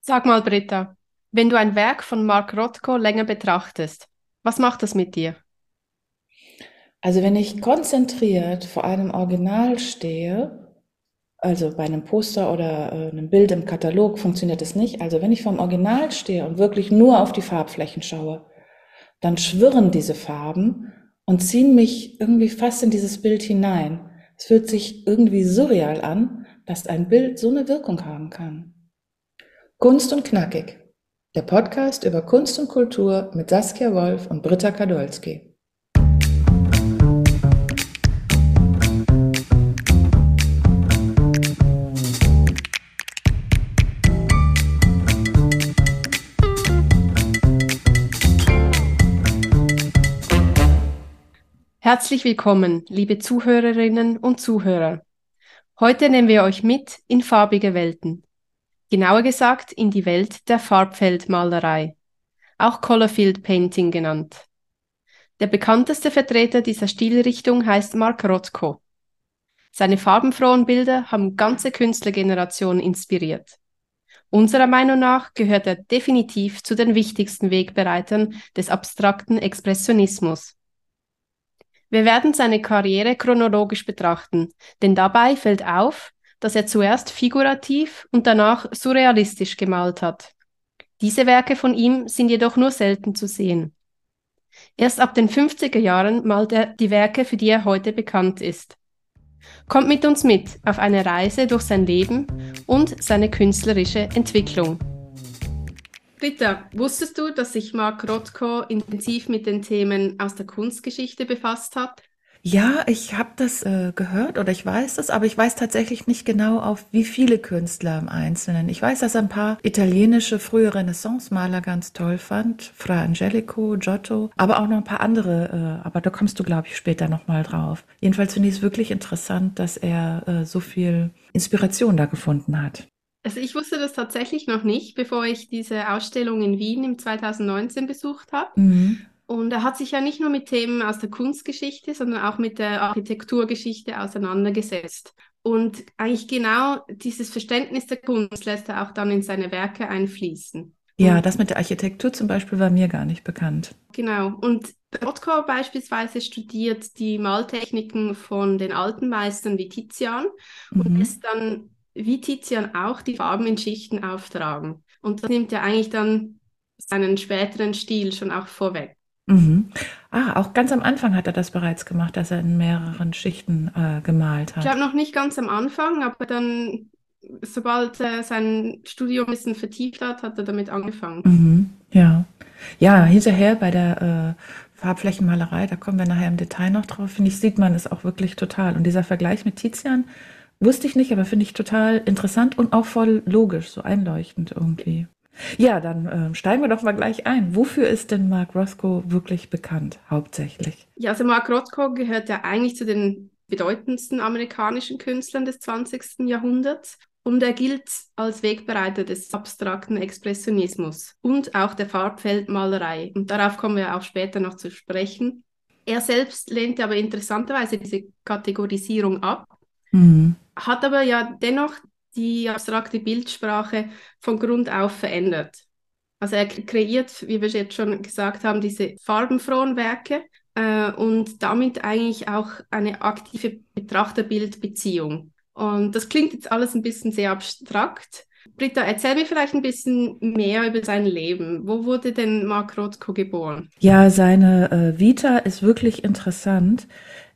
Sag mal, Britta, wenn du ein Werk von Mark Rothko länger betrachtest, was macht das mit dir? Also wenn ich konzentriert vor einem Original stehe, also bei einem Poster oder äh, einem Bild im Katalog funktioniert es nicht. Also wenn ich vom Original stehe und wirklich nur auf die Farbflächen schaue, dann schwirren diese Farben und ziehen mich irgendwie fast in dieses Bild hinein. Es fühlt sich irgendwie surreal an, dass ein Bild so eine Wirkung haben kann. Kunst und Knackig. Der Podcast über Kunst und Kultur mit Saskia Wolf und Britta Kadolski. Herzlich willkommen, liebe Zuhörerinnen und Zuhörer. Heute nehmen wir euch mit in farbige Welten. Genauer gesagt in die Welt der Farbfeldmalerei, auch Colorfield Painting genannt. Der bekannteste Vertreter dieser Stilrichtung heißt Mark Rothko. Seine farbenfrohen Bilder haben ganze Künstlergenerationen inspiriert. Unserer Meinung nach gehört er definitiv zu den wichtigsten Wegbereitern des abstrakten Expressionismus. Wir werden seine Karriere chronologisch betrachten, denn dabei fällt auf, dass er zuerst figurativ und danach surrealistisch gemalt hat. Diese Werke von ihm sind jedoch nur selten zu sehen. Erst ab den 50er Jahren malt er die Werke, für die er heute bekannt ist. Kommt mit uns mit auf eine Reise durch sein Leben und seine künstlerische Entwicklung. Britta, wusstest du, dass sich Mark Rothko intensiv mit den Themen aus der Kunstgeschichte befasst hat? Ja, ich habe das äh, gehört oder ich weiß das, aber ich weiß tatsächlich nicht genau auf wie viele Künstler im Einzelnen. Ich weiß, dass er ein paar italienische frühe Renaissance-Maler ganz toll fand, Fra Angelico, Giotto, aber auch noch ein paar andere. Äh, aber da kommst du, glaube ich, später nochmal drauf. Jedenfalls finde ich es wirklich interessant, dass er äh, so viel Inspiration da gefunden hat. Also ich wusste das tatsächlich noch nicht, bevor ich diese Ausstellung in Wien im 2019 besucht habe. Mhm. Und er hat sich ja nicht nur mit Themen aus der Kunstgeschichte, sondern auch mit der Architekturgeschichte auseinandergesetzt. Und eigentlich genau dieses Verständnis der Kunst lässt er auch dann in seine Werke einfließen. Ja, das mit der Architektur zum Beispiel war mir gar nicht bekannt. Genau. Und Rothko beispielsweise studiert die Maltechniken von den alten Meistern wie Tizian mhm. und ist dann wie Tizian auch die Farben in Schichten auftragen. Und das nimmt ja eigentlich dann seinen späteren Stil schon auch vorweg. Mhm. Ah, auch ganz am Anfang hat er das bereits gemacht, dass er in mehreren Schichten äh, gemalt hat. Ich glaube noch nicht ganz am Anfang, aber dann, sobald er sein Studium ein bisschen vertieft hat, hat er damit angefangen. Mhm. Ja. Ja, hinterher bei der äh, Farbflächenmalerei, da kommen wir nachher im Detail noch drauf, finde ich, sieht man es auch wirklich total. Und dieser Vergleich mit Tizian, Wusste ich nicht, aber finde ich total interessant und auch voll logisch, so einleuchtend irgendwie. Ja, dann äh, steigen wir doch mal gleich ein. Wofür ist denn Mark Rothko wirklich bekannt, hauptsächlich? Ja, also Mark Rothko gehört ja eigentlich zu den bedeutendsten amerikanischen Künstlern des 20. Jahrhunderts und er gilt als Wegbereiter des abstrakten Expressionismus und auch der Farbfeldmalerei. Und darauf kommen wir auch später noch zu sprechen. Er selbst lehnte aber interessanterweise diese Kategorisierung ab Mhm. Hat aber ja dennoch die abstrakte Bildsprache von Grund auf verändert. Also er kreiert, wie wir jetzt schon gesagt haben, diese farbenfrohen Werke äh, und damit eigentlich auch eine aktive Betrachterbildbeziehung. Und das klingt jetzt alles ein bisschen sehr abstrakt. Britta, erzähl mir vielleicht ein bisschen mehr über sein Leben. Wo wurde denn Mark Rothko geboren? Ja, seine äh, Vita ist wirklich interessant.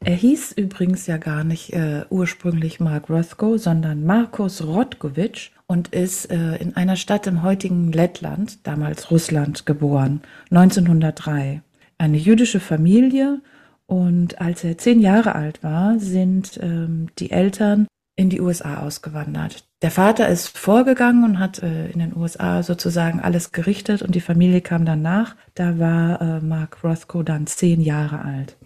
Er hieß übrigens ja gar nicht äh, ursprünglich Mark Rothko, sondern Markus Rotkovic und ist äh, in einer Stadt im heutigen Lettland, damals Russland, geboren, 1903. Eine jüdische Familie und als er zehn Jahre alt war, sind ähm, die Eltern in die USA ausgewandert. Der Vater ist vorgegangen und hat äh, in den USA sozusagen alles gerichtet und die Familie kam dann nach. Da war äh, Mark Rothko dann zehn Jahre alt.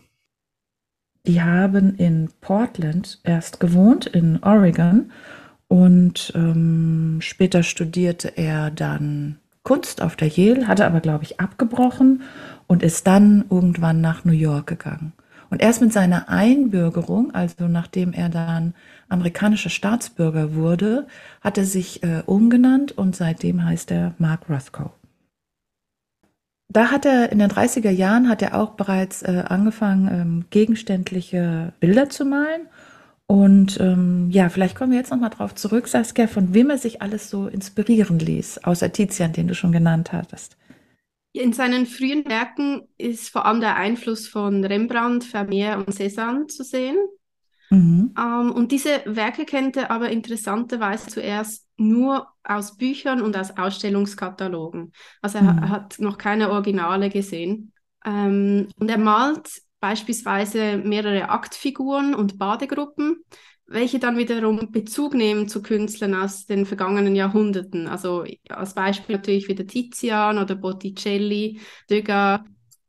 Die haben in Portland erst gewohnt, in Oregon. Und ähm, später studierte er dann Kunst auf der Yale, hatte aber, glaube ich, abgebrochen und ist dann irgendwann nach New York gegangen. Und erst mit seiner Einbürgerung, also nachdem er dann amerikanischer Staatsbürger wurde, hat er sich äh, umgenannt und seitdem heißt er Mark Rothko. Da hat er in den 30er Jahren hat er auch bereits äh, angefangen, ähm, gegenständliche Bilder zu malen. Und ähm, ja, vielleicht kommen wir jetzt nochmal drauf zurück, Saskia, von wem er sich alles so inspirieren ließ, außer Tizian, den du schon genannt hattest. In seinen frühen Werken ist vor allem der Einfluss von Rembrandt, Vermeer und Cézanne zu sehen. Mhm. Ähm, und diese Werke kennt er aber interessanterweise zuerst nur aus Büchern und aus Ausstellungskatalogen. Also mhm. er hat noch keine Originale gesehen. Ähm, und er malt beispielsweise mehrere Aktfiguren und Badegruppen, welche dann wiederum Bezug nehmen zu Künstlern aus den vergangenen Jahrhunderten. Also als Beispiel natürlich wieder Tizian oder Botticelli, Degas.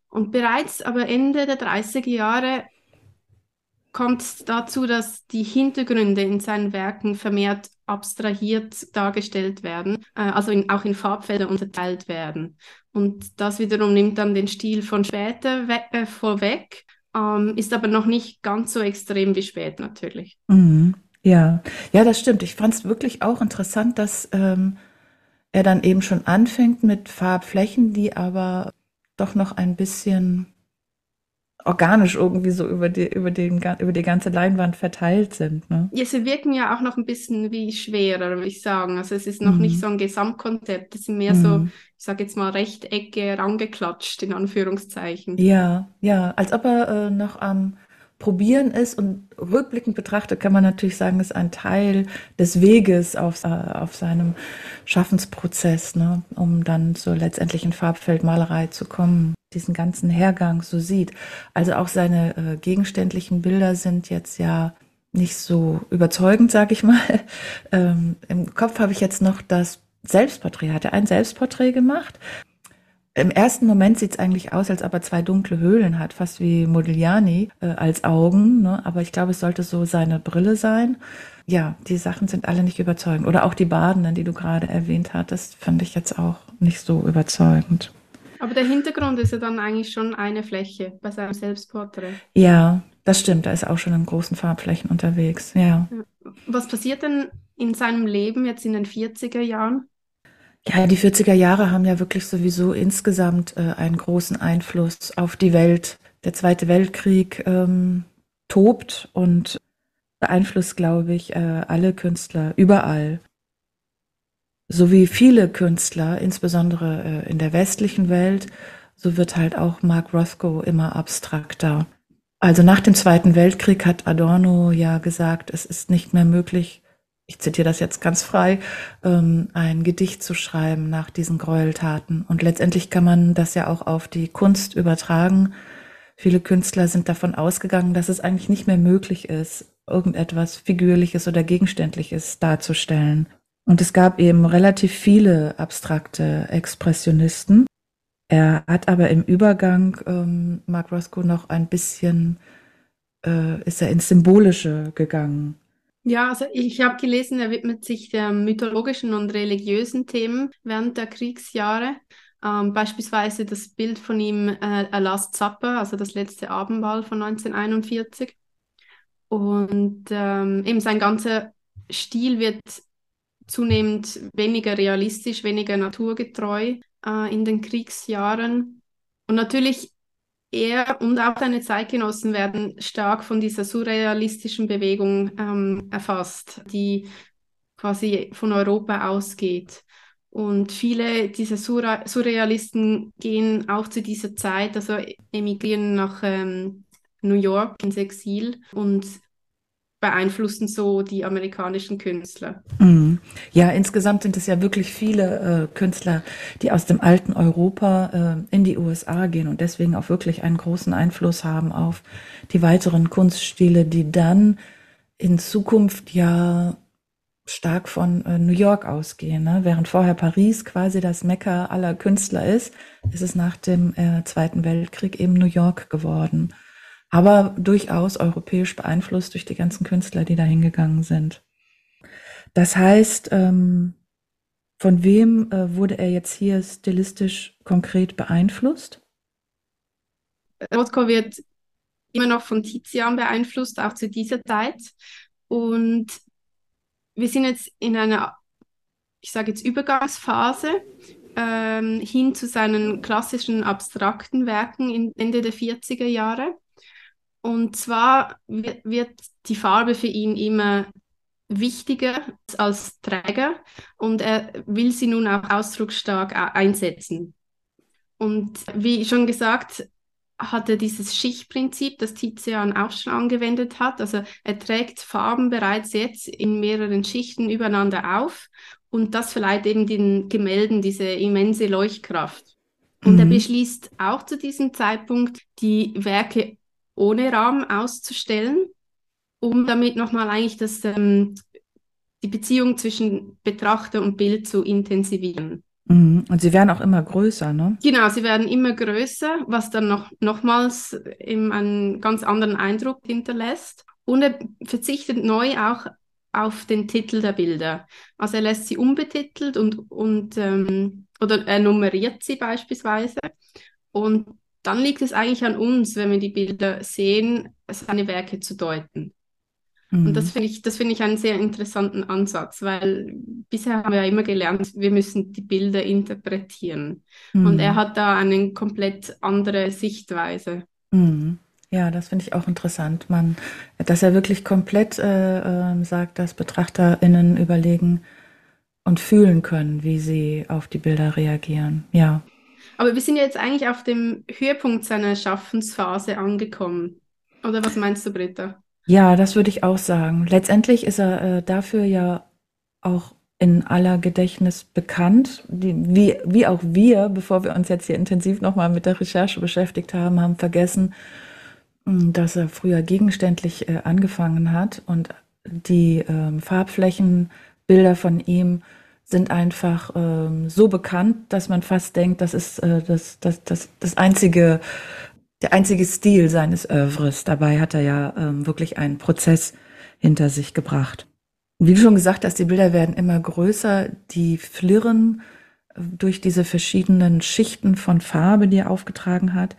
Und bereits aber Ende der 30er Jahre kommt es dazu, dass die Hintergründe in seinen Werken vermehrt abstrahiert dargestellt werden, äh, also in, auch in Farbfelder unterteilt werden. Und das wiederum nimmt dann den Stil von später äh, vorweg, ähm, ist aber noch nicht ganz so extrem wie spät natürlich. Mhm. Ja, ja, das stimmt. Ich fand es wirklich auch interessant, dass ähm, er dann eben schon anfängt mit Farbflächen, die aber doch noch ein bisschen organisch irgendwie so über die, über, den, über die ganze Leinwand verteilt sind. Ne? Ja, sie wirken ja auch noch ein bisschen wie schwerer, würde ich sagen. Also es ist noch mhm. nicht so ein Gesamtkonzept, es sind mehr mhm. so, ich sage jetzt mal, Rechtecke rangeklatscht, in Anführungszeichen. Ja, ja, als ob er äh, noch am Probieren ist und rückblickend betrachtet kann man natürlich sagen, ist ein Teil des Weges auf, äh, auf seinem Schaffensprozess, ne, um dann zur letztendlichen Farbfeldmalerei zu kommen diesen ganzen Hergang so sieht. Also auch seine äh, gegenständlichen Bilder sind jetzt ja nicht so überzeugend, sag ich mal. Ähm, Im Kopf habe ich jetzt noch das Selbstporträt. Hat er ein Selbstporträt gemacht? Im ersten Moment sieht es eigentlich aus, als ob er zwei dunkle Höhlen hat, fast wie Modigliani äh, als Augen. Ne? Aber ich glaube, es sollte so seine Brille sein. Ja, die Sachen sind alle nicht überzeugend. Oder auch die Badenden, die du gerade erwähnt hattest, fand ich jetzt auch nicht so überzeugend. Aber der Hintergrund ist ja dann eigentlich schon eine Fläche bei seinem Selbstporträt. Ja, das stimmt. Da ist auch schon in großen Farbflächen unterwegs. Ja. Was passiert denn in seinem Leben jetzt in den 40er Jahren? Ja, die 40er Jahre haben ja wirklich sowieso insgesamt äh, einen großen Einfluss auf die Welt. Der Zweite Weltkrieg ähm, tobt und beeinflusst, glaube ich, äh, alle Künstler überall so wie viele Künstler, insbesondere äh, in der westlichen Welt, so wird halt auch Mark Rothko immer abstrakter. Also nach dem Zweiten Weltkrieg hat Adorno ja gesagt, es ist nicht mehr möglich, ich zitiere das jetzt ganz frei, ähm, ein Gedicht zu schreiben nach diesen Gräueltaten. Und letztendlich kann man das ja auch auf die Kunst übertragen. Viele Künstler sind davon ausgegangen, dass es eigentlich nicht mehr möglich ist, irgendetwas Figürliches oder Gegenständliches darzustellen. Und es gab eben relativ viele abstrakte Expressionisten. Er hat aber im Übergang, ähm, Mark Roscoe, noch ein bisschen, äh, ist er ins Symbolische gegangen. Ja, also ich habe gelesen, er widmet sich der mythologischen und religiösen Themen während der Kriegsjahre. Ähm, beispielsweise das Bild von ihm, äh, A Last Supper, also das letzte Abendmahl von 1941. Und ähm, eben sein ganzer Stil wird zunehmend weniger realistisch, weniger naturgetreu äh, in den Kriegsjahren. Und natürlich er und auch seine Zeitgenossen werden stark von dieser surrealistischen Bewegung ähm, erfasst, die quasi von Europa ausgeht. Und viele dieser Sur Surrealisten gehen auch zu dieser Zeit, also emigrieren nach ähm, New York ins Exil und beeinflussen so die amerikanischen Künstler. Mhm. Ja, insgesamt sind es ja wirklich viele äh, Künstler, die aus dem alten Europa äh, in die USA gehen und deswegen auch wirklich einen großen Einfluss haben auf die weiteren Kunststile, die dann in Zukunft ja stark von äh, New York ausgehen. Ne? Während vorher Paris quasi das Mekka aller Künstler ist, ist es nach dem äh, Zweiten Weltkrieg eben New York geworden aber durchaus europäisch beeinflusst durch die ganzen Künstler, die da hingegangen sind. Das heißt, ähm, von wem äh, wurde er jetzt hier stilistisch konkret beeinflusst? Rothko wird immer noch von Tizian beeinflusst, auch zu dieser Zeit. Und wir sind jetzt in einer, ich sage jetzt Übergangsphase ähm, hin zu seinen klassischen abstrakten Werken in Ende der 40er Jahre. Und zwar wird, die Farbe für ihn immer wichtiger als Träger und er will sie nun auch ausdrucksstark einsetzen. Und wie schon gesagt, hat er dieses Schichtprinzip, das Tizian auch schon angewendet hat. Also er trägt Farben bereits jetzt in mehreren Schichten übereinander auf und das verleiht eben den Gemälden diese immense Leuchtkraft. Und mhm. er beschließt auch zu diesem Zeitpunkt, die Werke ohne Rahmen auszustellen, um damit nochmal eigentlich das, ähm, die Beziehung zwischen Betrachter und Bild zu intensivieren. Mhm. Und sie werden auch immer größer, ne? Genau, sie werden immer größer, was dann noch nochmals einen ganz anderen Eindruck hinterlässt. Und er verzichtet neu auch auf den Titel der Bilder. Also er lässt sie unbetitelt und, und ähm, oder er nummeriert sie beispielsweise. Und dann liegt es eigentlich an uns, wenn wir die Bilder sehen, seine Werke zu deuten. Mhm. Und das finde ich, das finde ich einen sehr interessanten Ansatz, weil bisher haben wir ja immer gelernt, wir müssen die Bilder interpretieren. Mhm. Und er hat da eine komplett andere Sichtweise. Mhm. Ja, das finde ich auch interessant. Man, dass er wirklich komplett äh, äh, sagt, dass BetrachterInnen überlegen und fühlen können, wie sie auf die Bilder reagieren. Ja. Aber wir sind ja jetzt eigentlich auf dem Höhepunkt seiner Schaffensphase angekommen. Oder was meinst du, Britta? Ja, das würde ich auch sagen. Letztendlich ist er äh, dafür ja auch in aller Gedächtnis bekannt, die, wie, wie auch wir, bevor wir uns jetzt hier intensiv nochmal mit der Recherche beschäftigt haben, haben vergessen, hm, dass er früher gegenständlich äh, angefangen hat und die ähm, Farbflächenbilder von ihm sind einfach ähm, so bekannt, dass man fast denkt, das ist äh, das, das, das, das einzige der einzige Stil seines Övres. Dabei hat er ja ähm, wirklich einen Prozess hinter sich gebracht. Wie du schon gesagt hast, die Bilder werden immer größer, die flirren äh, durch diese verschiedenen Schichten von Farbe, die er aufgetragen hat.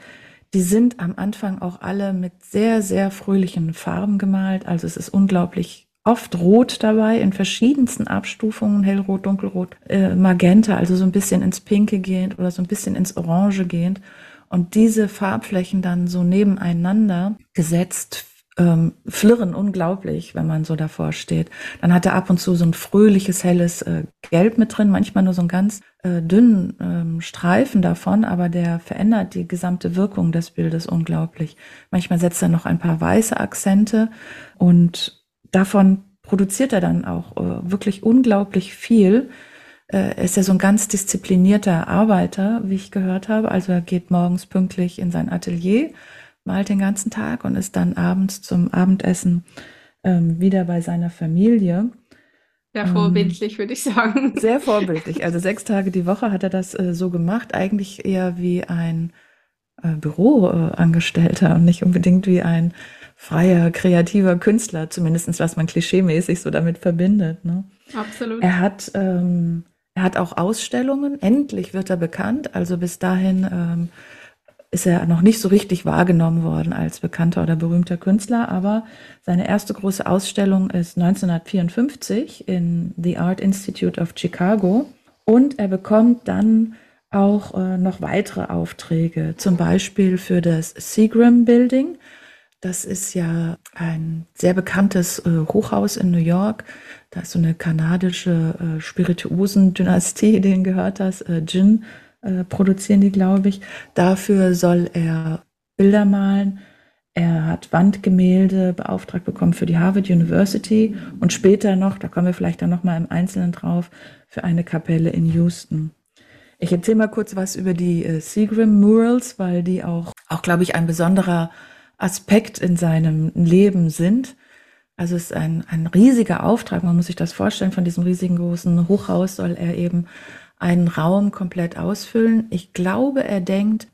Die sind am Anfang auch alle mit sehr, sehr fröhlichen Farben gemalt. Also es ist unglaublich oft rot dabei, in verschiedensten Abstufungen, hellrot, dunkelrot, äh, magenta, also so ein bisschen ins Pinke gehend oder so ein bisschen ins Orange gehend. Und diese Farbflächen dann so nebeneinander gesetzt ähm, flirren unglaublich, wenn man so davor steht. Dann hat er ab und zu so ein fröhliches, helles äh, Gelb mit drin, manchmal nur so einen ganz äh, dünnen ähm, Streifen davon, aber der verändert die gesamte Wirkung des Bildes unglaublich. Manchmal setzt er noch ein paar weiße Akzente und davon produziert er dann auch äh, wirklich unglaublich viel äh, ist ja so ein ganz disziplinierter Arbeiter, wie ich gehört habe. Also er geht morgens pünktlich in sein Atelier, malt den ganzen Tag und ist dann abends zum Abendessen ähm, wieder bei seiner Familie. Sehr vorbildlich, ähm, würde ich sagen. Sehr vorbildlich. Also sechs Tage die Woche hat er das äh, so gemacht, eigentlich eher wie ein äh, Büroangestellter und nicht unbedingt wie ein freier, kreativer Künstler, zumindest was man klischeemäßig so damit verbindet. Ne? Absolut. Er hat ähm, er hat auch Ausstellungen. Endlich wird er bekannt. Also bis dahin ähm, ist er noch nicht so richtig wahrgenommen worden als bekannter oder berühmter Künstler. Aber seine erste große Ausstellung ist 1954 in The Art Institute of Chicago. Und er bekommt dann auch äh, noch weitere Aufträge, zum Beispiel für das Seagram Building. Das ist ja ein sehr bekanntes äh, Hochhaus in New York, da ist so eine kanadische äh, Spirituosen-Dynastie, denen gehört das, äh, Gin äh, produzieren die, glaube ich. Dafür soll er Bilder malen. Er hat Wandgemälde beauftragt bekommen für die Harvard University und später noch, da kommen wir vielleicht dann noch mal im Einzelnen drauf, für eine Kapelle in Houston. Ich erzähle mal kurz was über die äh, Seagram Murals, weil die auch, auch glaube ich, ein besonderer Aspekt in seinem Leben sind. Also es ist ein, ein riesiger Auftrag, man muss sich das vorstellen, von diesem riesigen großen Hochhaus soll er eben einen Raum komplett ausfüllen. Ich glaube, er denkt,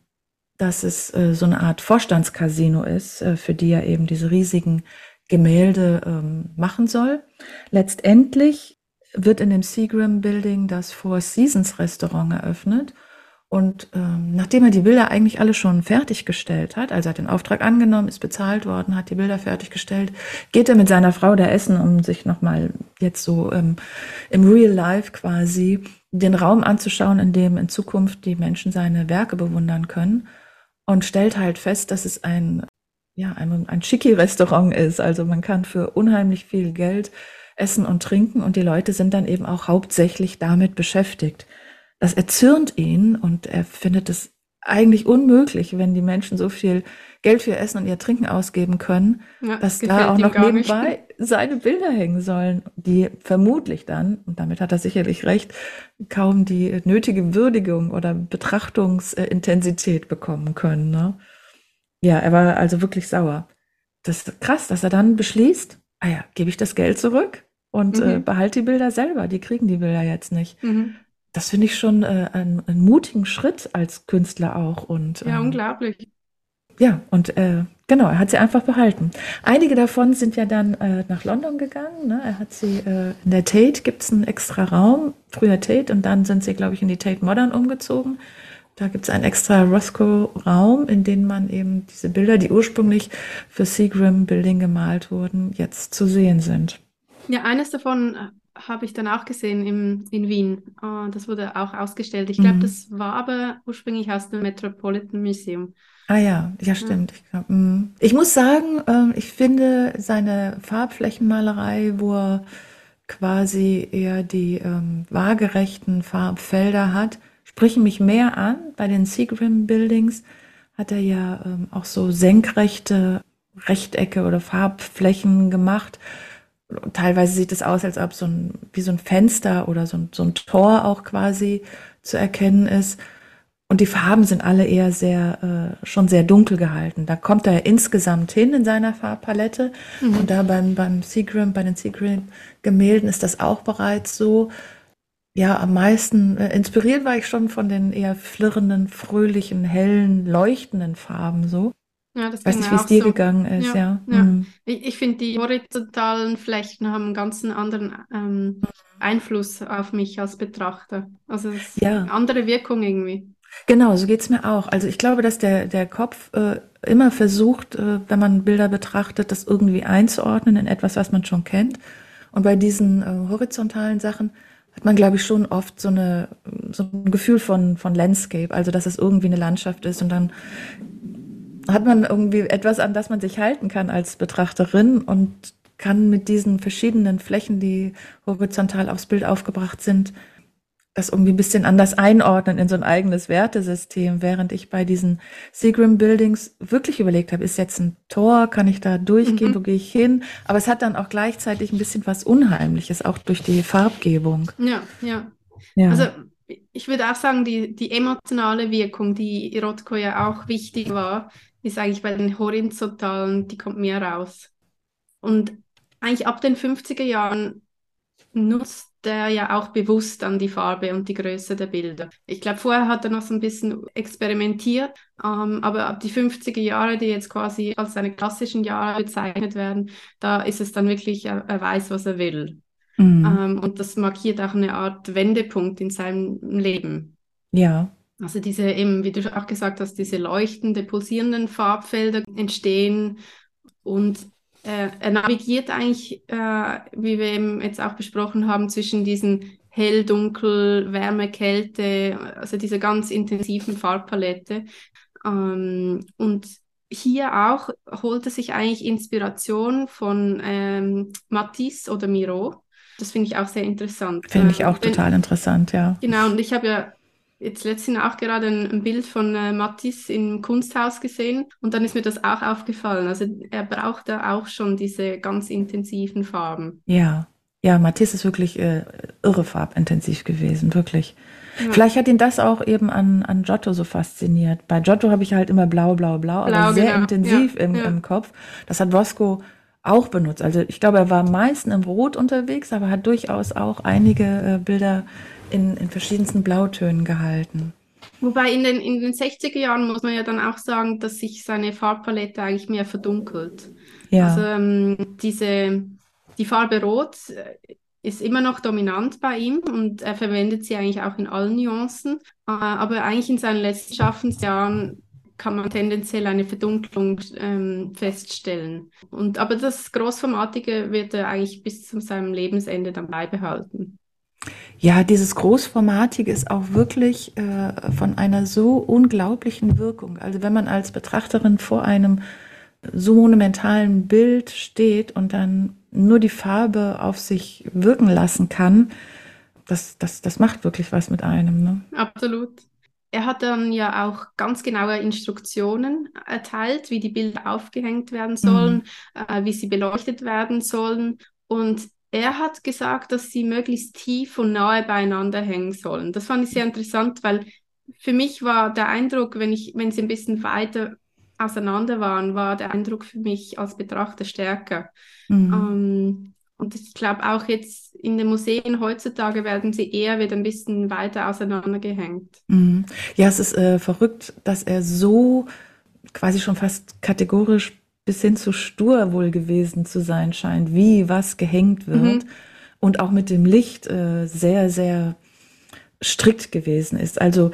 dass es äh, so eine Art Vorstandscasino ist, äh, für die er eben diese riesigen Gemälde ähm, machen soll. Letztendlich wird in dem Seagram Building das Four Seasons Restaurant eröffnet Und ähm, nachdem er die Bilder eigentlich alle schon fertiggestellt hat, also hat den Auftrag angenommen, ist bezahlt worden, hat die Bilder fertiggestellt, geht er mit seiner Frau da essen, um sich nochmal jetzt so ähm, im Real Life quasi den Raum anzuschauen, in dem in Zukunft die Menschen seine Werke bewundern können und stellt halt fest, dass es ein, ja, ein, ein Schicki-Restaurant ist. Also man kann für unheimlich viel Geld essen und trinken und die Leute sind dann eben auch hauptsächlich damit beschäftigt. Das erzürnt ihn und er findet es eigentlich unmöglich, wenn die Menschen so viel Geld für ihr Essen und ihr Trinken ausgeben können, ja, dass da auch noch nebenbei nicht. seine Bilder hängen sollen, die vermutlich dann, und damit hat er sicherlich recht, kaum die nötige Würdigung oder Betrachtungsintensität bekommen können. Ne? Ja, er war also wirklich sauer. Das ist krass, dass er dann beschließt, ah ja, gebe ich das Geld zurück und äh, mhm. äh, behalte die Bilder selber. Die kriegen die Bilder jetzt nicht. Mhm das finde ich schon äh, einen, einen, mutigen Schritt als Künstler auch. Und, ja, ähm, unglaublich. Ja, und äh, genau, er hat sie einfach behalten. Einige davon sind ja dann äh, nach London gegangen. Ne? Er hat sie äh, in der Tate gibt es einen extra Raum, früher Tate, und dann sind sie, glaube ich, in die Tate Modern umgezogen. Da gibt es einen extra Roscoe-Raum, in dem man eben diese Bilder, die ursprünglich für Seagram Building gemalt wurden, jetzt zu sehen sind. Ja, eines davon habe ich dann auch gesehen im, in Wien. Uh, das wurde auch ausgestellt. Ich glaube, mhm. das war aber ursprünglich aus dem Metropolitan Museum. Ah ja, ja stimmt. Ja. Ich, glaub, mm. ich, muss sagen, äh, ich finde seine Farbflächenmalerei, wo er quasi eher die ähm, waagerechten Farbfelder hat, sprechen mich mehr an. Bei den Seagram Buildings hat er ja ähm, auch so senkrechte Rechtecke oder Farbflächen gemacht teilweise sieht es aus, als ob so ein, wie so ein Fenster oder so ein, so ein Tor auch quasi zu erkennen ist. Und die Farben sind alle eher sehr, äh, schon sehr dunkel gehalten. Da kommt er insgesamt hin in seiner Farbpalette. Mhm. Und da beim, beim Seagram, bei den Seagram-Gemälden ist das auch bereits so. Ja, am meisten äh, inspiriert war ich schon von den eher flirrenden, fröhlichen, hellen, leuchtenden Farben so. Ja, das weiß nicht, wie es dir so. gegangen ist, ja. ja. ja. Mhm. Ich, ich finde, die horizontalen Flechten haben einen ganz anderen ähm, Einfluss auf mich als Betrachter. Also es ist ja. eine andere Wirkung irgendwie. Genau, so geht es mir auch. Also ich glaube, dass der, der Kopf äh, immer versucht, äh, wenn man Bilder betrachtet, das irgendwie einzuordnen in etwas, was man schon kennt. Und bei diesen äh, horizontalen Sachen hat man, glaube ich, schon oft so, eine, so ein Gefühl von, von Landscape, also dass es irgendwie eine Landschaft ist und dann hat man irgendwie etwas, an das man sich halten kann als Betrachterin und kann mit diesen verschiedenen Flächen, die horizontal aufs Bild aufgebracht sind, das irgendwie ein bisschen anders einordnen in so ein eigenes Wertesystem, während ich bei diesen Seagram Buildings wirklich überlegt habe, ist jetzt ein Tor, kann ich da durchgehen, mhm. wo gehe ich hin? Aber es hat dann auch gleichzeitig ein bisschen was Unheimliches, auch durch die Farbgebung. Ja, ja. ja. Also ich würde auch sagen, die, die emotionale Wirkung, die Rotko ja auch wichtig war, ist eigentlich bei den horizontalen, die kommt mehr raus. Und eigentlich ab den 50er Jahren nutzt er ja auch bewusst an die Farbe und die Größe der Bilder. Ich glaube, vorher hat er noch so ein bisschen experimentiert, ähm, aber ab die 50er Jahre, die jetzt quasi als seine klassischen Jahre bezeichnet werden, da ist es dann wirklich, er, er weiß, was er will. Mhm. Ähm, und das markiert auch eine Art Wendepunkt in seinem Leben. Ja. Also diese eben, wie du auch gesagt hast, diese leuchtende, pulsierenden Farbfelder entstehen und äh, er navigiert eigentlich, äh, wie wir eben jetzt auch besprochen haben, zwischen diesen hell, dunkel, Wärme, Kälte, also diese ganz intensiven Farbpalette. Ähm, und hier auch holt er sich eigentlich Inspiration von ähm, Matisse oder Miro. Das finde ich auch sehr interessant. Finde ich auch äh, total interessant, ja. Genau, und ich habe ja jetzt letztens auch gerade ein, ein Bild von äh, Matisse im Kunsthaus gesehen und dann ist mir das auch aufgefallen. Also er braucht da auch schon diese ganz intensiven Farben. Ja, ja, Matisse ist wirklich äh, irre farbintensiv gewesen, wirklich. Ja. Vielleicht hat ihn das auch eben an, an Giotto so fasziniert. Bei Giotto habe ich halt immer blau, blau, blau, blau aber sehr genau. intensiv ja, im, ja. im Kopf. Das hat Bosco auch benutzt. Also ich glaube, er war meistens im Rot unterwegs, aber hat durchaus auch einige äh, Bilder in, in verschiedensten Blautönen gehalten. Wobei in den, in den 60er Jahren muss man ja dann auch sagen, dass sich seine Farbpalette eigentlich mehr verdunkelt. Ja. Also ähm, diese, die Farbe Rot äh, ist immer noch dominant bei ihm und er verwendet sie eigentlich auch in allen Nuancen. Äh, aber eigentlich in seinen letzten Schaffensjahren kann man tendenziell eine Verdunklung ähm, feststellen. Und, aber das Großformatige wird er eigentlich bis zu seinem Lebensende dann beibehalten. Ja, dieses Großformatige ist auch wirklich äh, von einer so unglaublichen Wirkung. Also wenn man als Betrachterin vor einem so monumentalen Bild steht und dann nur die Farbe auf sich wirken lassen kann, das, das, das macht wirklich was mit einem. Ne? Absolut. Er hat dann ja auch ganz genaue Instruktionen erteilt, wie die Bilder aufgehängt werden sollen, mhm. äh, wie sie beleuchtet werden sollen. Und er hat gesagt, dass sie möglichst tief und nahe beieinander hängen sollen. Das fand ich sehr interessant, weil für mich war der Eindruck, wenn, ich, wenn sie ein bisschen weiter auseinander waren, war der Eindruck für mich als Betrachter stärker. Mhm. Ähm, und ich glaube auch jetzt in den Museen heutzutage werden sie eher wieder ein bisschen weiter auseinandergehängt. Mhm. Ja, es ist äh, verrückt, dass er so quasi schon fast kategorisch bis hin zu stur wohl gewesen zu sein scheint, wie was gehängt wird mhm. und auch mit dem Licht äh, sehr, sehr strikt gewesen ist. Also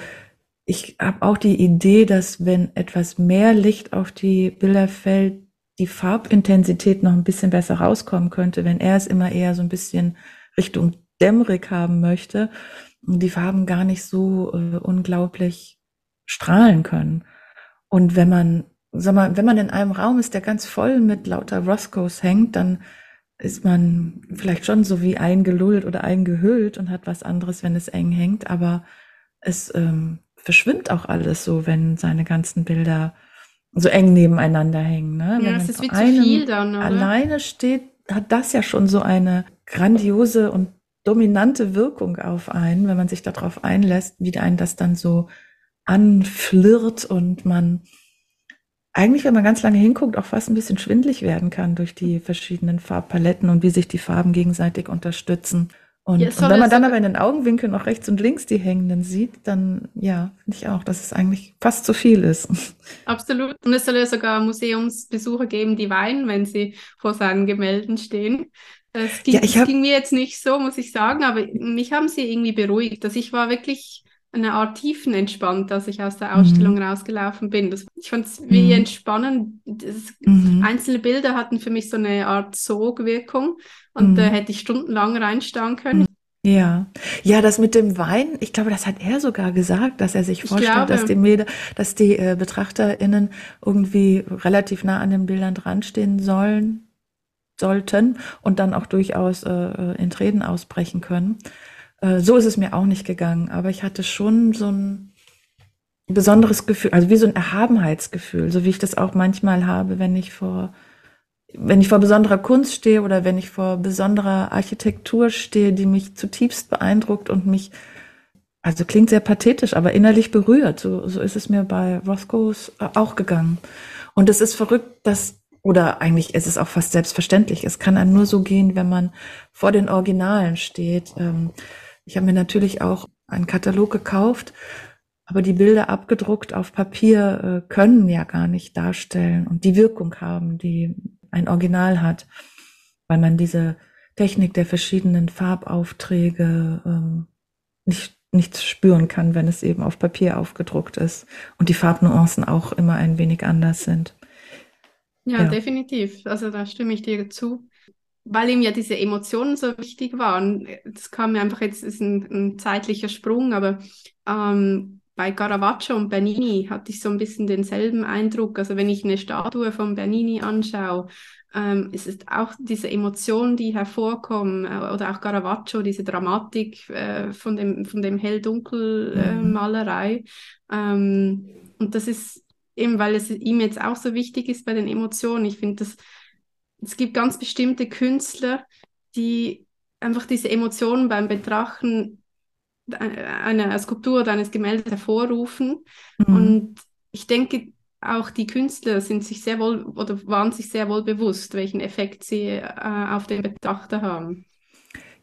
ich habe auch die Idee, dass wenn etwas mehr Licht auf die Bilder fällt, die Farbintensität noch ein bisschen besser rauskommen könnte, wenn er es immer eher so ein bisschen Richtung dämmerig haben möchte und die Farben gar nicht so äh, unglaublich strahlen können. Und wenn man, sag mal, wenn man in einem Raum ist, der ganz voll mit lauter Roscoes hängt, dann ist man vielleicht schon so wie eingelullt oder eingehüllt und hat was anderes, wenn es eng hängt, aber es ähm, verschwimmt auch alles so, wenn seine ganzen Bilder so eng nebeneinander hängen. Ne? Ja, es ist wie zu viel dann, oder? Alleine steht, hat das ja schon so eine grandiose und dominante Wirkung auf einen, wenn man sich darauf einlässt, wie einen das dann so anflirrt und man eigentlich, wenn man ganz lange hinguckt, auch fast ein bisschen schwindlig werden kann durch die verschiedenen Farbpaletten und wie sich die Farben gegenseitig unterstützen. Und, ja, und wenn man dann aber in den Augenwinkeln noch rechts und links die hängenden sieht, dann ja, finde ich auch, dass es eigentlich fast zu viel ist. Absolut. Und es soll ja sogar Museumsbesucher geben, die weinen, wenn sie vor seinen Gemälden stehen. Das ging, ja, hab... das ging mir jetzt nicht so, muss ich sagen, aber mich haben sie irgendwie beruhigt. Also ich war wirklich eine Art tiefenentspannt, als ich aus der Ausstellung mhm. rausgelaufen bin. Das, ich fand es wie mhm. entspannend. Das, mhm. Einzelne Bilder hatten für mich so eine Art Sogwirkung und da mhm. äh, hätte ich stundenlang reinstarren können. Mhm. Ja, ja, das mit dem Wein, ich glaube, das hat er sogar gesagt, dass er sich vorstellt, dass die Mädel, dass die äh, BetrachterInnen irgendwie relativ nah an den Bildern dranstehen sollen, sollten und dann auch durchaus äh, äh in Tränen ausbrechen können. Äh, so ist es mir auch nicht gegangen, aber ich hatte schon so ein besonderes Gefühl, also wie so ein Erhabenheitsgefühl, so wie ich das auch manchmal habe, wenn ich vor wenn ich vor besonderer Kunst stehe oder wenn ich vor besonderer Architektur stehe, die mich zutiefst beeindruckt und mich, also klingt sehr pathetisch, aber innerlich berührt. So, so ist es mir bei Roscoe's äh, auch gegangen. Und es ist verrückt, dass, oder eigentlich ist es auch fast selbstverständlich, es kann einem nur so gehen, wenn man vor den Originalen steht. Ähm, ich habe mir natürlich auch einen Katalog gekauft, aber die Bilder abgedruckt auf Papier äh, können ja gar nicht darstellen und die Wirkung haben, die ein Original hat, weil man diese Technik der verschiedenen Farbaufträge ähm, nicht, nicht spüren kann, wenn es eben auf Papier aufgedruckt ist und die Farbnuancen auch immer ein wenig anders sind. Ja, ja, definitiv. Also da stimme ich dir zu weil ihm ja diese Emotionen so wichtig waren. Das kam mir einfach jetzt, ist ein, ein zeitlicher Sprung, aber ähm, bei Caravaggio und Bernini hatte ich so ein bisschen denselben Eindruck. Also wenn ich eine Statue von Bernini anschaue, ähm, ist es auch diese Emotionen, die hervorkommen, äh, oder auch Caravaggio, diese Dramatik äh, von dem, von dem Hell-Dunkel-Malerei. Äh, ähm, und das ist eben, weil es ihm jetzt auch so wichtig ist bei den Emotionen. Ich finde das es gibt ganz bestimmte Künstler, die einfach diese Emotionen beim Betrachten einer Skulptur oder eines Gemäldes hervorrufen. Mhm. Und ich denke, auch die Künstler sind sich sehr wohl oder waren sich sehr wohl bewusst, welchen Effekt sie äh, auf den Betrachter haben.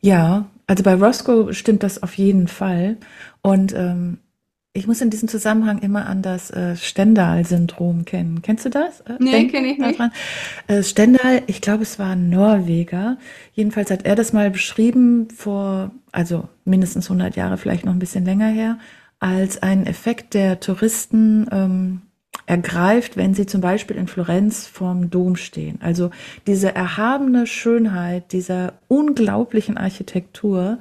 Ja, also bei Roscoe stimmt das auf jeden Fall. Und ähm, ich muss in diesem Zusammenhang immer an das äh, Stendal-Syndrom kennen. Kennst du das? Äh, nee, kenne ich nicht. Äh, Stendal, ich glaube, es war ein Norweger. Jedenfalls hat er das mal beschrieben vor, also mindestens 100 Jahre, vielleicht noch ein bisschen länger her, als einen Effekt der Touristen ähm, ergreift, wenn sie zum Beispiel in Florenz vorm Dom stehen. Also diese erhabene Schönheit dieser unglaublichen Architektur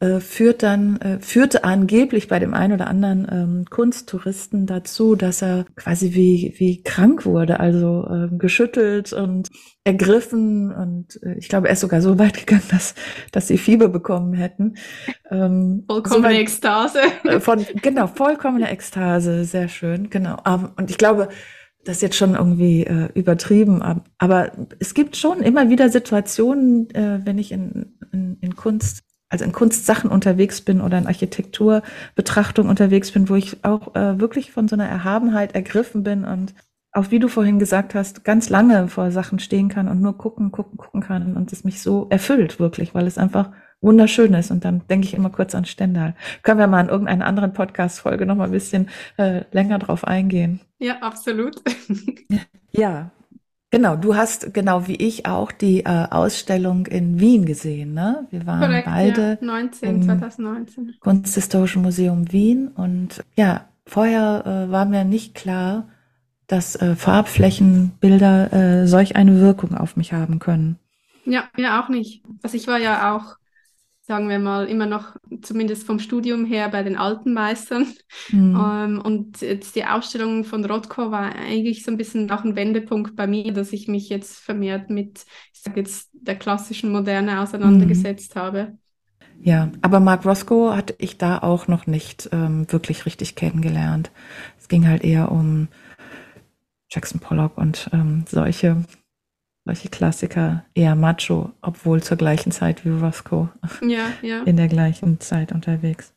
äh, führt dann, äh, führte angeblich bei dem einen oder anderen ähm, Kunsttouristen dazu, dass er quasi wie, wie krank wurde, also äh, geschüttelt und ergriffen und äh, ich glaube, er ist sogar so weit gegangen, dass, dass sie Fieber bekommen hätten. Ähm, vollkommene so Ekstase. Äh, von, genau, vollkommene Ekstase, sehr schön, genau. Und ich glaube, das ist jetzt schon irgendwie äh, übertrieben, aber es gibt schon immer wieder Situationen, äh, wenn ich in, in, in Kunst also in Kunstsachen unterwegs bin oder in Architekturbetrachtung unterwegs bin, wo ich auch äh, wirklich von so einer Erhabenheit ergriffen bin und auch wie du vorhin gesagt hast, ganz lange vor Sachen stehen kann und nur gucken, gucken, gucken kann und es mich so erfüllt wirklich, weil es einfach wunderschön ist. Und dann denke ich immer kurz an Stendal. Können wir mal in irgendeiner anderen Podcast-Folge noch mal ein bisschen äh, länger drauf eingehen? Ja, absolut. ja, Genau, du hast genau wie ich auch die äh, Ausstellung in Wien gesehen, ne? Wir waren Korrekt, beide ja, 19, im 2019. Kunsthistorischen Museum Wien und ja, vorher äh, war mir nicht klar, dass äh, Farbflächenbilder äh, solch eine Wirkung auf mich haben können. Ja, mir auch nicht. Also ich war ja auch sagen wir mal, immer noch zumindest vom Studium her bei den alten Meistern. Mhm. Ähm, und jetzt die Ausstellung von Rothko war eigentlich so ein bisschen auch ein Wendepunkt bei mir, dass ich mich jetzt vermehrt mit, ich sage jetzt, der klassischen Moderne auseinandergesetzt mhm. habe. Ja, aber Mark Roscoe hatte ich da auch noch nicht ähm, wirklich richtig kennengelernt. Es ging halt eher um Jackson Pollock und ähm, solche solche Klassiker eher macho, obwohl zur gleichen Zeit wie Roscoe ja, ja. in der gleichen Zeit unterwegs.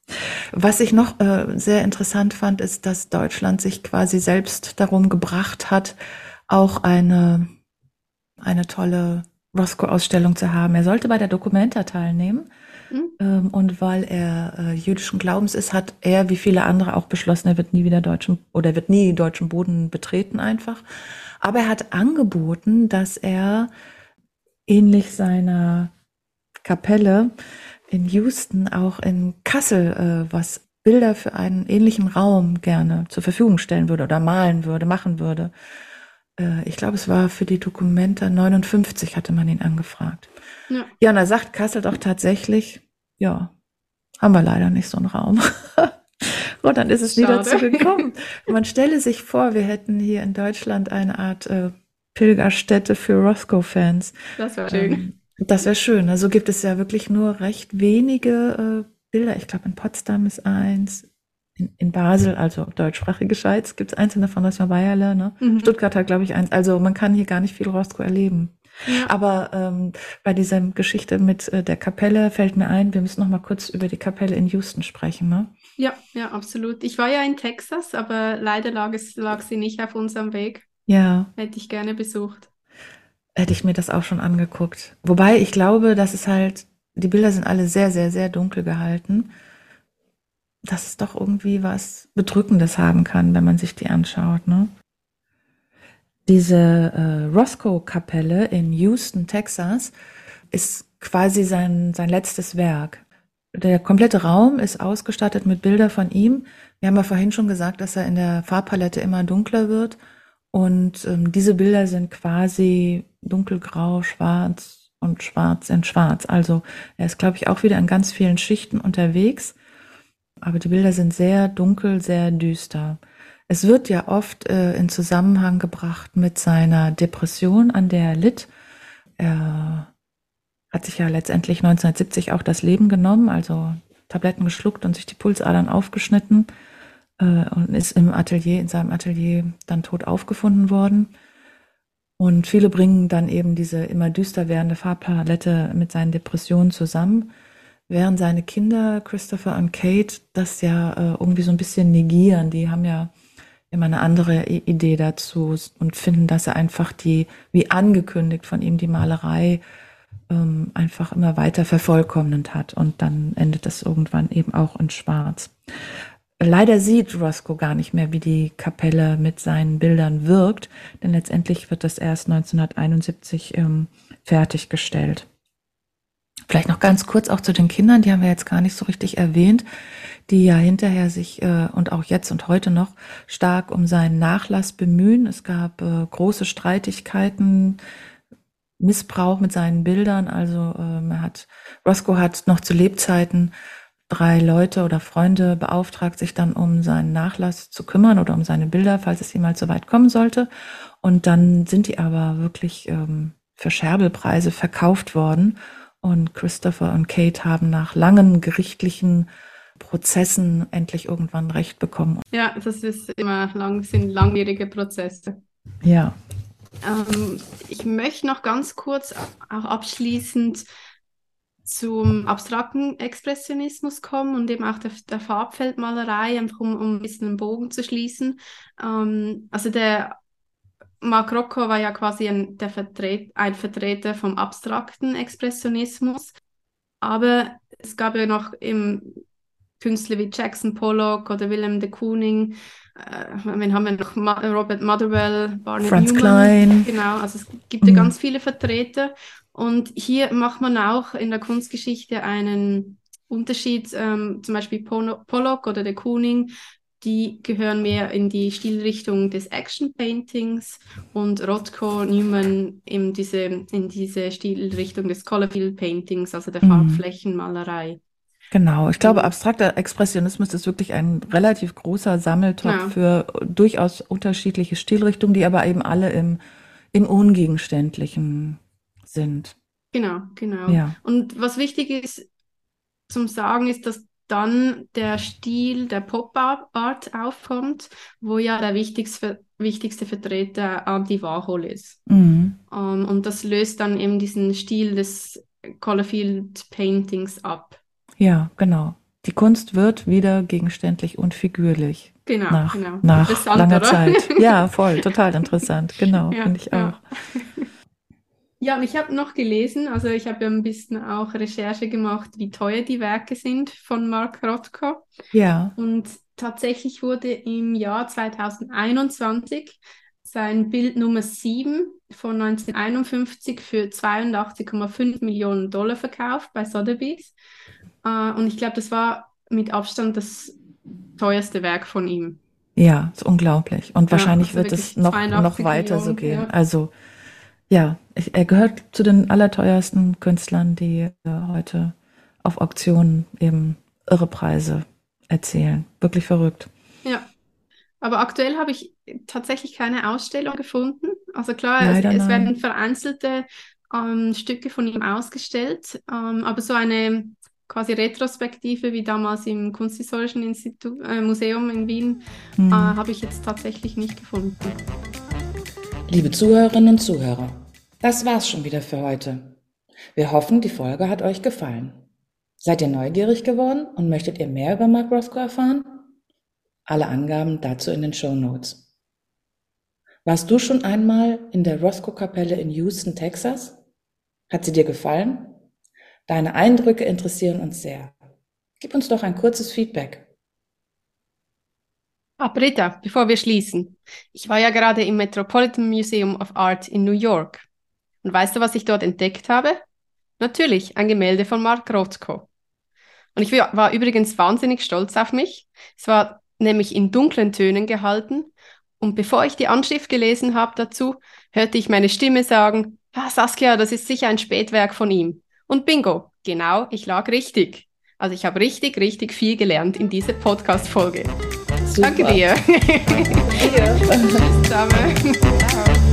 Was ich noch äh, sehr interessant fand, ist, dass Deutschland sich quasi selbst darum gebracht hat, auch eine, eine tolle Roscoe-Ausstellung zu haben. Er sollte bei der Documenta teilnehmen. Mhm. Ähm, und weil er äh, jüdischen Glaubens ist, hat er wie viele andere auch beschlossen, er wird nie wieder deutschen oder wird nie deutschen Boden betreten einfach. Aber er hat angeboten, dass er ähnlich seiner Kapelle in Houston auch in Kassel äh, was Bilder für einen ähnlichen Raum gerne zur Verfügung stellen würde oder malen würde, machen würde. Äh, ich glaube, es war für die Dokumente 59 hatte man ihn angefragt. Ja. ja, und da sagt Kassel doch tatsächlich, ja, haben wir leider nicht so einen Raum. Und dann ist es nie dazu gekommen. Man stelle sich vor, wir hätten hier in Deutschland eine Art äh, Pilgerstätte für Roscoe-Fans. Das wäre schön. Ähm, das wäre schön. Also gibt es ja wirklich nur recht wenige äh, Bilder. Ich glaube, in Potsdam ist eins, in, in Basel, also deutschsprachige Schweiz, gibt es in der Fondation Bayerle. Ne? Mhm. Stuttgart hat, glaube ich, eins. Also man kann hier gar nicht viel Roscoe erleben. Ja. Aber ähm, bei dieser Geschichte mit äh, der Kapelle fällt mir ein, wir müssen noch mal kurz über die Kapelle in Houston sprechen. Ne? Ja, ja, absolut. Ich war ja in Texas, aber leider lag, es, lag sie nicht auf unserem Weg. Ja. Hätte ich gerne besucht. Hätte ich mir das auch schon angeguckt. Wobei ich glaube, dass es halt, die Bilder sind alle sehr, sehr, sehr dunkel gehalten. Dass es doch irgendwie was Bedrückendes haben kann, wenn man sich die anschaut, ne? Diese äh, Roscoe-Kapelle in Houston, Texas, ist quasi sein, sein letztes Werk. Der komplette Raum ist ausgestattet mit Bildern von ihm. Wir haben ja vorhin schon gesagt, dass er in der Farbpalette immer dunkler wird. Und ähm, diese Bilder sind quasi dunkelgrau, schwarz und schwarz in schwarz. Also er ist, glaube ich, auch wieder in ganz vielen Schichten unterwegs. Aber die Bilder sind sehr dunkel, sehr düster. Es wird ja oft äh, in Zusammenhang gebracht mit seiner Depression, an der er litt. Er hat sich ja letztendlich 1970 auch das Leben genommen, also Tabletten geschluckt und sich die Pulsadern aufgeschnitten äh, und ist im Atelier, in seinem Atelier dann tot aufgefunden worden. Und viele bringen dann eben diese immer düster werdende Farbpalette mit seinen Depressionen zusammen, während seine Kinder, Christopher und Kate, das ja äh, irgendwie so ein bisschen negieren. Die haben ja immer eine andere Idee dazu und finden, dass er einfach die, wie angekündigt von ihm, die Malerei ähm, einfach immer weiter vervollkommnend hat und dann endet das irgendwann eben auch in Schwarz. Leider sieht Roscoe gar nicht mehr, wie die Kapelle mit seinen Bildern wirkt, denn letztendlich wird das erst 1971 ähm, fertiggestellt. Vielleicht noch ganz kurz auch zu den Kindern, die haben wir jetzt gar nicht so richtig erwähnt, die ja hinterher sich äh, und auch jetzt und heute noch stark um seinen Nachlass bemühen. Es gab äh, große Streitigkeiten, Missbrauch mit seinen Bildern. Also ähm, er hat, Roscoe hat noch zu Lebzeiten drei Leute oder Freunde beauftragt, sich dann um seinen Nachlass zu kümmern oder um seine Bilder, falls es jemals so weit kommen sollte. Und dann sind die aber wirklich ähm, für Scherbelpreise verkauft worden. Und Christopher und Kate haben nach langen gerichtlichen Prozessen endlich irgendwann Recht bekommen. Ja, das ist immer lang, sind langwierige Prozesse. Ja. Ähm, ich möchte noch ganz kurz auch abschließend zum abstrakten Expressionismus kommen und eben auch der, der Farbfeldmalerei, einfach um, um ein bisschen einen Bogen zu schließen. Ähm, also der Mark Rocco war ja quasi ein, der Vertret, ein Vertreter vom abstrakten Expressionismus, aber es gab ja noch im Künstler wie Jackson Pollock oder Willem de Kooning, äh, wen haben wir noch? Ma Robert Motherwell, Barnett Franz Newman. Klein. Genau, also es gibt ja mhm. ganz viele Vertreter und hier macht man auch in der Kunstgeschichte einen Unterschied, ähm, zum Beispiel Pollock oder de Kooning die gehören mehr in die Stilrichtung des Action Paintings und Rothko Newman in diese, in diese Stilrichtung des Colorfield Paintings, also der mhm. Farbflächenmalerei. Genau, ich glaube, abstrakter Expressionismus ist wirklich ein relativ großer Sammeltopf ja. für durchaus unterschiedliche Stilrichtungen, die aber eben alle im, im Ungegenständlichen sind. Genau, genau. Ja. Und was wichtig ist zum Sagen, ist, dass dann der Stil der Pop-Art aufkommt, wo ja der wichtigste, wichtigste Vertreter Andy Warhol ist. Mhm. Um, ähm, und das löst dann eben diesen Stil des Colorfield Paintings ab. Ja, genau. Die Kunst wird wieder gegenständlich und figürlich. Genau, nach, genau. Nach langer oder? Zeit. Ja, voll, total interessant. Genau, ja, finde ich ja. auch. Ja, und ich habe noch gelesen, also ich habe ja ein bisschen auch Recherche gemacht, wie teuer die Werke sind von Mark Rothko. Ja. Und tatsächlich wurde im Jahr 2021 sein Bild Nummer 7 von 1951 für 82,5 Millionen Dollar verkauft bei Sotheby's. Uh, und ich glaube, das war mit Abstand das teuerste Werk von ihm. Ja, ist unglaublich. Und ja, wahrscheinlich also wird es noch, noch weiter Millionen, so gehen. Ja. Also ja, ich, er gehört zu den allerteuersten Künstlern, die äh, heute auf Auktionen eben irre Preise erzielen. Wirklich verrückt. Ja. Aber aktuell habe ich tatsächlich keine Ausstellung gefunden. Also klar, es, es, werden vereinzelte ähm, Stücke von ihm ausgestellt, ähm, aber so eine quasi Retrospektive wie damals im Kunsthistorischen Institut, äh, Museum in Wien hm. äh, habe ich jetzt tatsächlich nicht gefunden. Liebe Zuhörerinnen und Zuhörer, das war's schon wieder für heute. Wir hoffen, die Folge hat euch gefallen. Seid ihr neugierig geworden und möchtet ihr mehr über Mark Rothko erfahren? Alle Angaben dazu in den Show Notes. Warst du schon einmal in der Roscoe-Kapelle in Houston, Texas? Hat sie dir gefallen? Deine Eindrücke interessieren uns sehr. Gib uns doch ein kurzes Feedback. Ah, Britta, bevor wir schließen. Ich war ja gerade im Metropolitan Museum of Art in New York. Und weißt du, was ich dort entdeckt habe? Natürlich, ein Gemälde von Mark Rothko. Und ich war übrigens wahnsinnig stolz auf mich. Es war nämlich in dunklen Tönen gehalten. Und bevor ich die Anschrift gelesen habe dazu, hörte ich meine Stimme sagen, ah, Saskia, das ist sicher ein Spätwerk von ihm. Und bingo, genau, ich lag richtig. Also ich habe richtig, richtig viel gelernt in dieser Podcast-Folge. Danke dir. Danke dir. Tschüss zusammen. Ciao.